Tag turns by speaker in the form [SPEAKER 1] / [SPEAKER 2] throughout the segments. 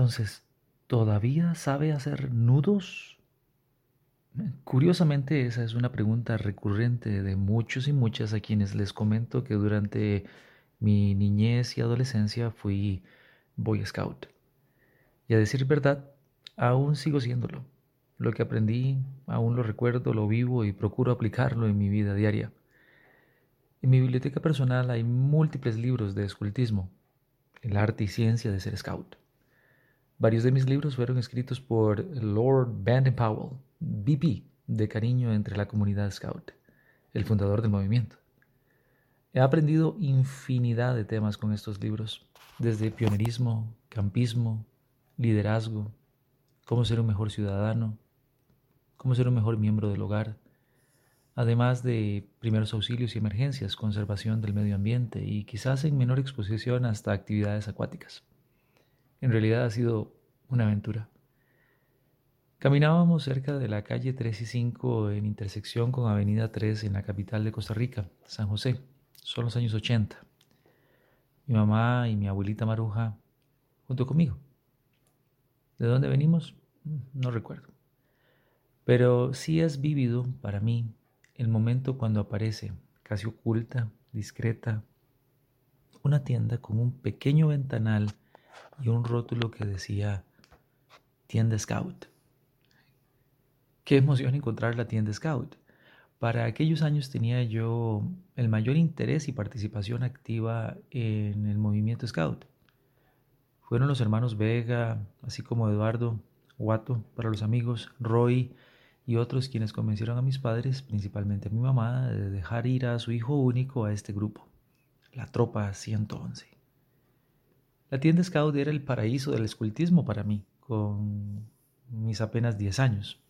[SPEAKER 1] Entonces, ¿todavía sabe hacer nudos? Curiosamente, esa es una pregunta recurrente de muchos y muchas a quienes les comento que durante mi niñez y adolescencia fui Boy Scout. Y a decir verdad, aún sigo siéndolo. Lo que aprendí, aún lo recuerdo, lo vivo y procuro aplicarlo en mi vida diaria. En mi biblioteca personal hay múltiples libros de escultismo, el arte y ciencia de ser scout. Varios de mis libros fueron escritos por Lord Baden Powell, BP de cariño entre la comunidad scout, el fundador del movimiento. He aprendido infinidad de temas con estos libros, desde pionerismo, campismo, liderazgo, cómo ser un mejor ciudadano, cómo ser un mejor miembro del hogar, además de primeros auxilios y emergencias, conservación del medio ambiente y quizás en menor exposición hasta actividades acuáticas. En realidad ha sido una aventura. Caminábamos cerca de la calle 3 y 5 en intersección con Avenida 3 en la capital de Costa Rica, San José. Son los años 80. Mi mamá y mi abuelita Maruja junto conmigo. ¿De dónde venimos? No recuerdo. Pero sí es vívido para mí el momento cuando aparece, casi oculta, discreta, una tienda con un pequeño ventanal y un rótulo que decía tienda Scout. Qué emoción encontrar la tienda Scout. Para aquellos años tenía yo el mayor interés y participación activa en el movimiento Scout. Fueron los hermanos Vega, así como Eduardo, Guato para los amigos, Roy y otros quienes convencieron a mis padres, principalmente a mi mamá, de dejar ir a su hijo único a este grupo, la Tropa 111. La tienda Scout era el paraíso del escultismo para mí, con mis apenas 10 años.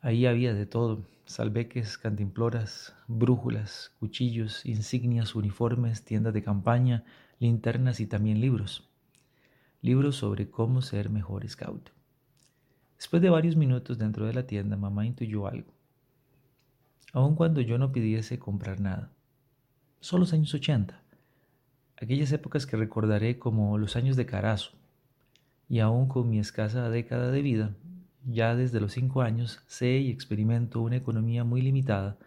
[SPEAKER 1] Ahí había de todo, salveques, cantimploras, brújulas, cuchillos, insignias, uniformes, tiendas de campaña, linternas y también libros. Libros sobre cómo ser mejor scout. Después de varios minutos dentro de la tienda, mamá intuyó algo. Aun cuando yo no pidiese comprar nada. Son los años 80 aquellas épocas que recordaré como los años de Carazo, y aún con mi escasa década de vida, ya desde los cinco años sé y experimento una economía muy limitada,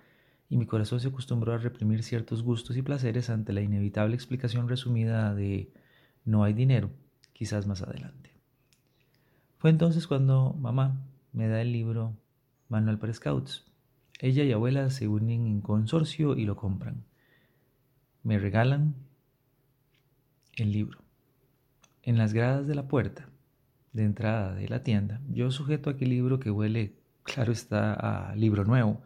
[SPEAKER 1] y mi corazón se acostumbró a reprimir ciertos gustos y placeres ante la inevitable explicación resumida de no hay dinero, quizás más adelante. Fue entonces cuando mamá me da el libro Manual para Scouts. Ella y abuela se unen en consorcio y lo compran. Me regalan el libro. En las gradas de la puerta de entrada de la tienda, yo sujeto aquel libro que huele, claro está, a libro nuevo,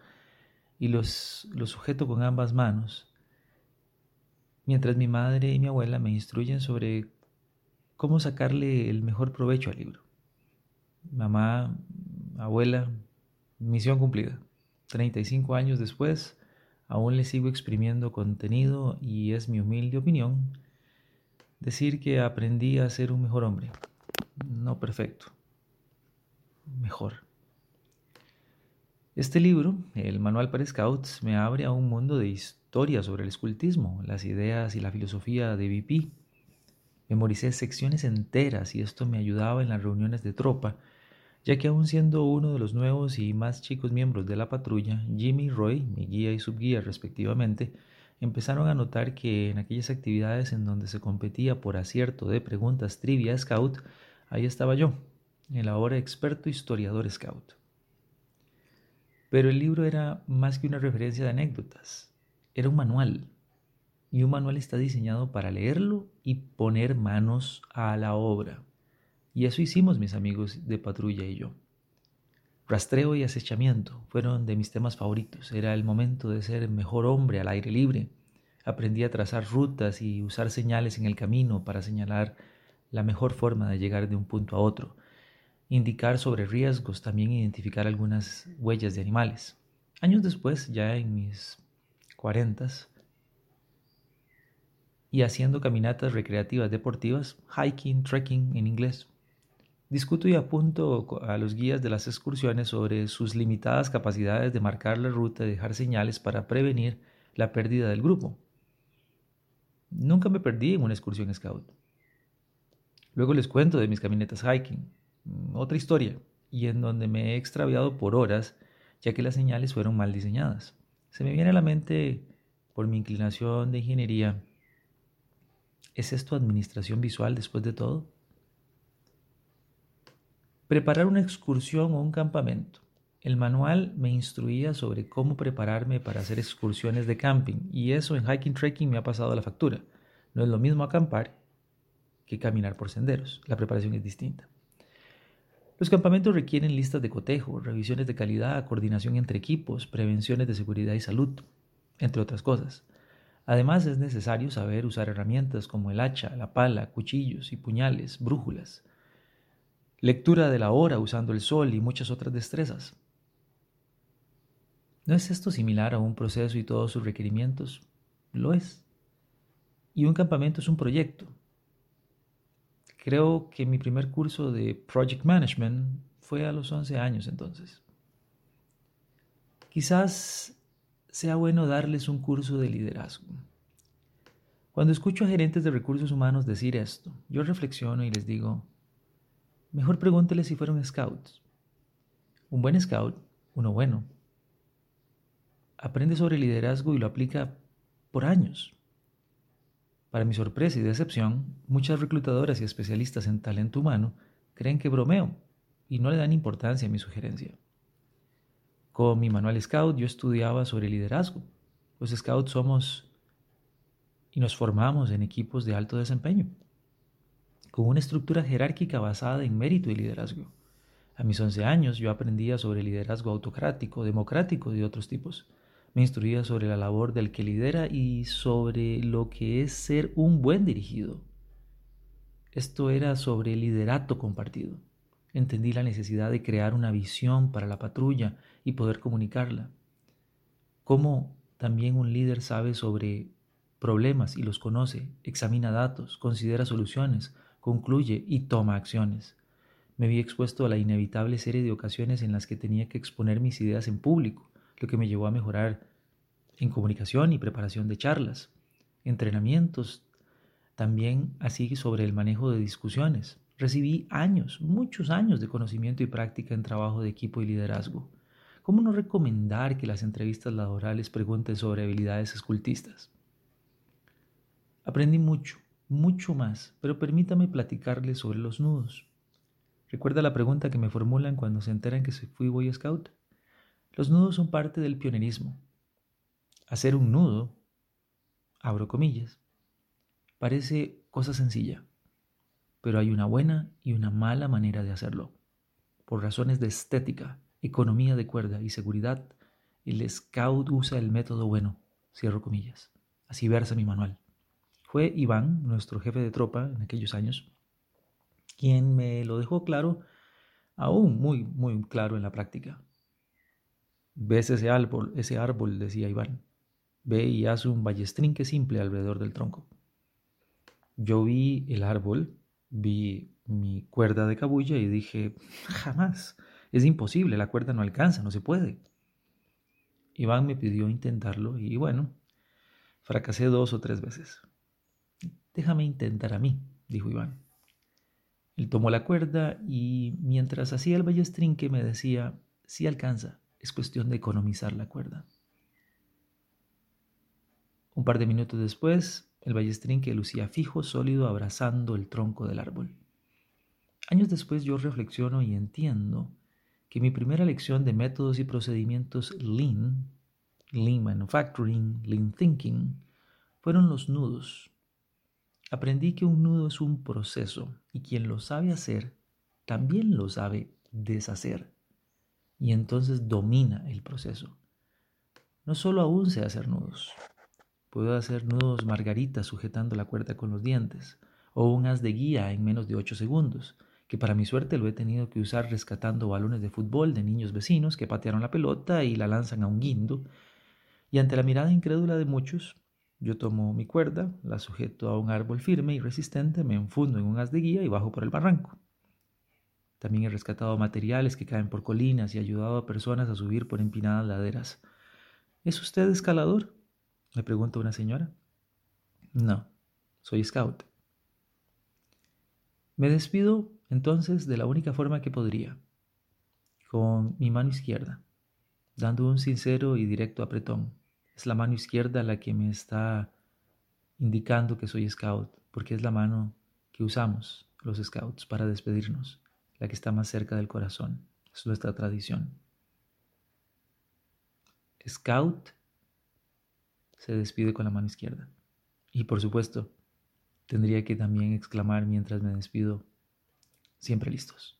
[SPEAKER 1] y los, lo sujeto con ambas manos, mientras mi madre y mi abuela me instruyen sobre cómo sacarle el mejor provecho al libro. Mamá, abuela, misión cumplida. 35 años después, aún le sigo exprimiendo contenido y es mi humilde opinión decir que aprendí a ser un mejor hombre. No perfecto, mejor. Este libro, el Manual para Scouts, me abre a un mundo de historia sobre el escultismo, las ideas y la filosofía de BP. Memoricé secciones enteras y esto me ayudaba en las reuniones de tropa, ya que aún siendo uno de los nuevos y más chicos miembros de la patrulla, Jimmy y Roy, mi guía y subguía respectivamente, empezaron a notar que en aquellas actividades en donde se competía por acierto de preguntas trivia scout, ahí estaba yo, el ahora experto historiador scout. Pero el libro era más que una referencia de anécdotas, era un manual. Y un manual está diseñado para leerlo y poner manos a la obra. Y eso hicimos mis amigos de patrulla y yo. Rastreo y acechamiento fueron de mis temas favoritos. Era el momento de ser mejor hombre al aire libre. Aprendí a trazar rutas y usar señales en el camino para señalar la mejor forma de llegar de un punto a otro. Indicar sobre riesgos, también identificar algunas huellas de animales. Años después, ya en mis cuarentas, y haciendo caminatas recreativas deportivas, hiking, trekking en inglés. Discuto y apunto a los guías de las excursiones sobre sus limitadas capacidades de marcar la ruta y dejar señales para prevenir la pérdida del grupo. Nunca me perdí en una excursión scout. Luego les cuento de mis caminatas hiking, otra historia, y en donde me he extraviado por horas ya que las señales fueron mal diseñadas. Se me viene a la mente, por mi inclinación de ingeniería, ¿es esto administración visual después de todo? Preparar una excursión o un campamento. El manual me instruía sobre cómo prepararme para hacer excursiones de camping y eso en hiking trekking me ha pasado a la factura. No es lo mismo acampar que caminar por senderos. La preparación es distinta. Los campamentos requieren listas de cotejo, revisiones de calidad, coordinación entre equipos, prevenciones de seguridad y salud, entre otras cosas. Además es necesario saber usar herramientas como el hacha, la pala, cuchillos y puñales, brújulas, lectura de la hora usando el sol y muchas otras destrezas. ¿No es esto similar a un proceso y todos sus requerimientos? Lo es. Y un campamento es un proyecto, Creo que mi primer curso de Project Management fue a los 11 años entonces. Quizás sea bueno darles un curso de liderazgo. Cuando escucho a gerentes de recursos humanos decir esto, yo reflexiono y les digo, mejor pregúnteles si fueron scouts. Un buen scout, uno bueno, aprende sobre liderazgo y lo aplica por años. Para mi sorpresa y decepción, muchas reclutadoras y especialistas en talento humano creen que bromeo y no le dan importancia a mi sugerencia. Con mi manual Scout yo estudiaba sobre liderazgo. Los Scouts somos y nos formamos en equipos de alto desempeño, con una estructura jerárquica basada en mérito y liderazgo. A mis 11 años yo aprendía sobre liderazgo autocrático, democrático y de otros tipos me instruía sobre la labor del que lidera y sobre lo que es ser un buen dirigido. Esto era sobre liderato compartido. Entendí la necesidad de crear una visión para la patrulla y poder comunicarla. Cómo también un líder sabe sobre problemas y los conoce, examina datos, considera soluciones, concluye y toma acciones. Me vi expuesto a la inevitable serie de ocasiones en las que tenía que exponer mis ideas en público, lo que me llevó a mejorar en comunicación y preparación de charlas, entrenamientos, también así sobre el manejo de discusiones. Recibí años, muchos años de conocimiento y práctica en trabajo de equipo y liderazgo. ¿Cómo no recomendar que las entrevistas laborales pregunten sobre habilidades escultistas? Aprendí mucho, mucho más, pero permítame platicarles sobre los nudos. ¿Recuerda la pregunta que me formulan cuando se enteran que fui Boy Scout? Los nudos son parte del pionerismo. Hacer un nudo, abro comillas, parece cosa sencilla, pero hay una buena y una mala manera de hacerlo. Por razones de estética, economía de cuerda y seguridad, el scout usa el método bueno, cierro comillas. Así versa mi manual. Fue Iván, nuestro jefe de tropa en aquellos años, quien me lo dejó claro, aún muy, muy claro en la práctica. ¿Ves ese árbol? Ese árbol, decía Iván. Ve y hace un ballestrinque simple alrededor del tronco. Yo vi el árbol, vi mi cuerda de cabulla y dije, jamás, es imposible, la cuerda no alcanza, no se puede. Iván me pidió intentarlo y bueno, fracasé dos o tres veces. Déjame intentar a mí, dijo Iván. Él tomó la cuerda y mientras hacía el ballestrinque me decía, sí alcanza, es cuestión de economizar la cuerda. Un par de minutos después, el ballestrín que lucía fijo, sólido, abrazando el tronco del árbol. Años después yo reflexiono y entiendo que mi primera lección de métodos y procedimientos Lean, Lean Manufacturing, Lean Thinking, fueron los nudos. Aprendí que un nudo es un proceso y quien lo sabe hacer, también lo sabe deshacer. y entonces domina el proceso. No solo aún sé hacer nudos. Puedo hacer nudos margarita sujetando la cuerda con los dientes, o un as de guía en menos de 8 segundos, que para mi suerte lo he tenido que usar rescatando balones de fútbol de niños vecinos que patearon la pelota y la lanzan a un guindo. Y ante la mirada incrédula de muchos, yo tomo mi cuerda, la sujeto a un árbol firme y resistente, me enfundo en un as de guía y bajo por el barranco. También he rescatado materiales que caen por colinas y ayudado a personas a subir por empinadas laderas. ¿Es usted escalador? me pregunta una señora. No, soy scout. Me despido entonces de la única forma que podría, con mi mano izquierda, dando un sincero y directo apretón. Es la mano izquierda la que me está indicando que soy scout, porque es la mano que usamos los scouts para despedirnos la que está más cerca del corazón. Es nuestra tradición. Scout se despide con la mano izquierda. Y por supuesto, tendría que también exclamar mientras me despido, siempre listos.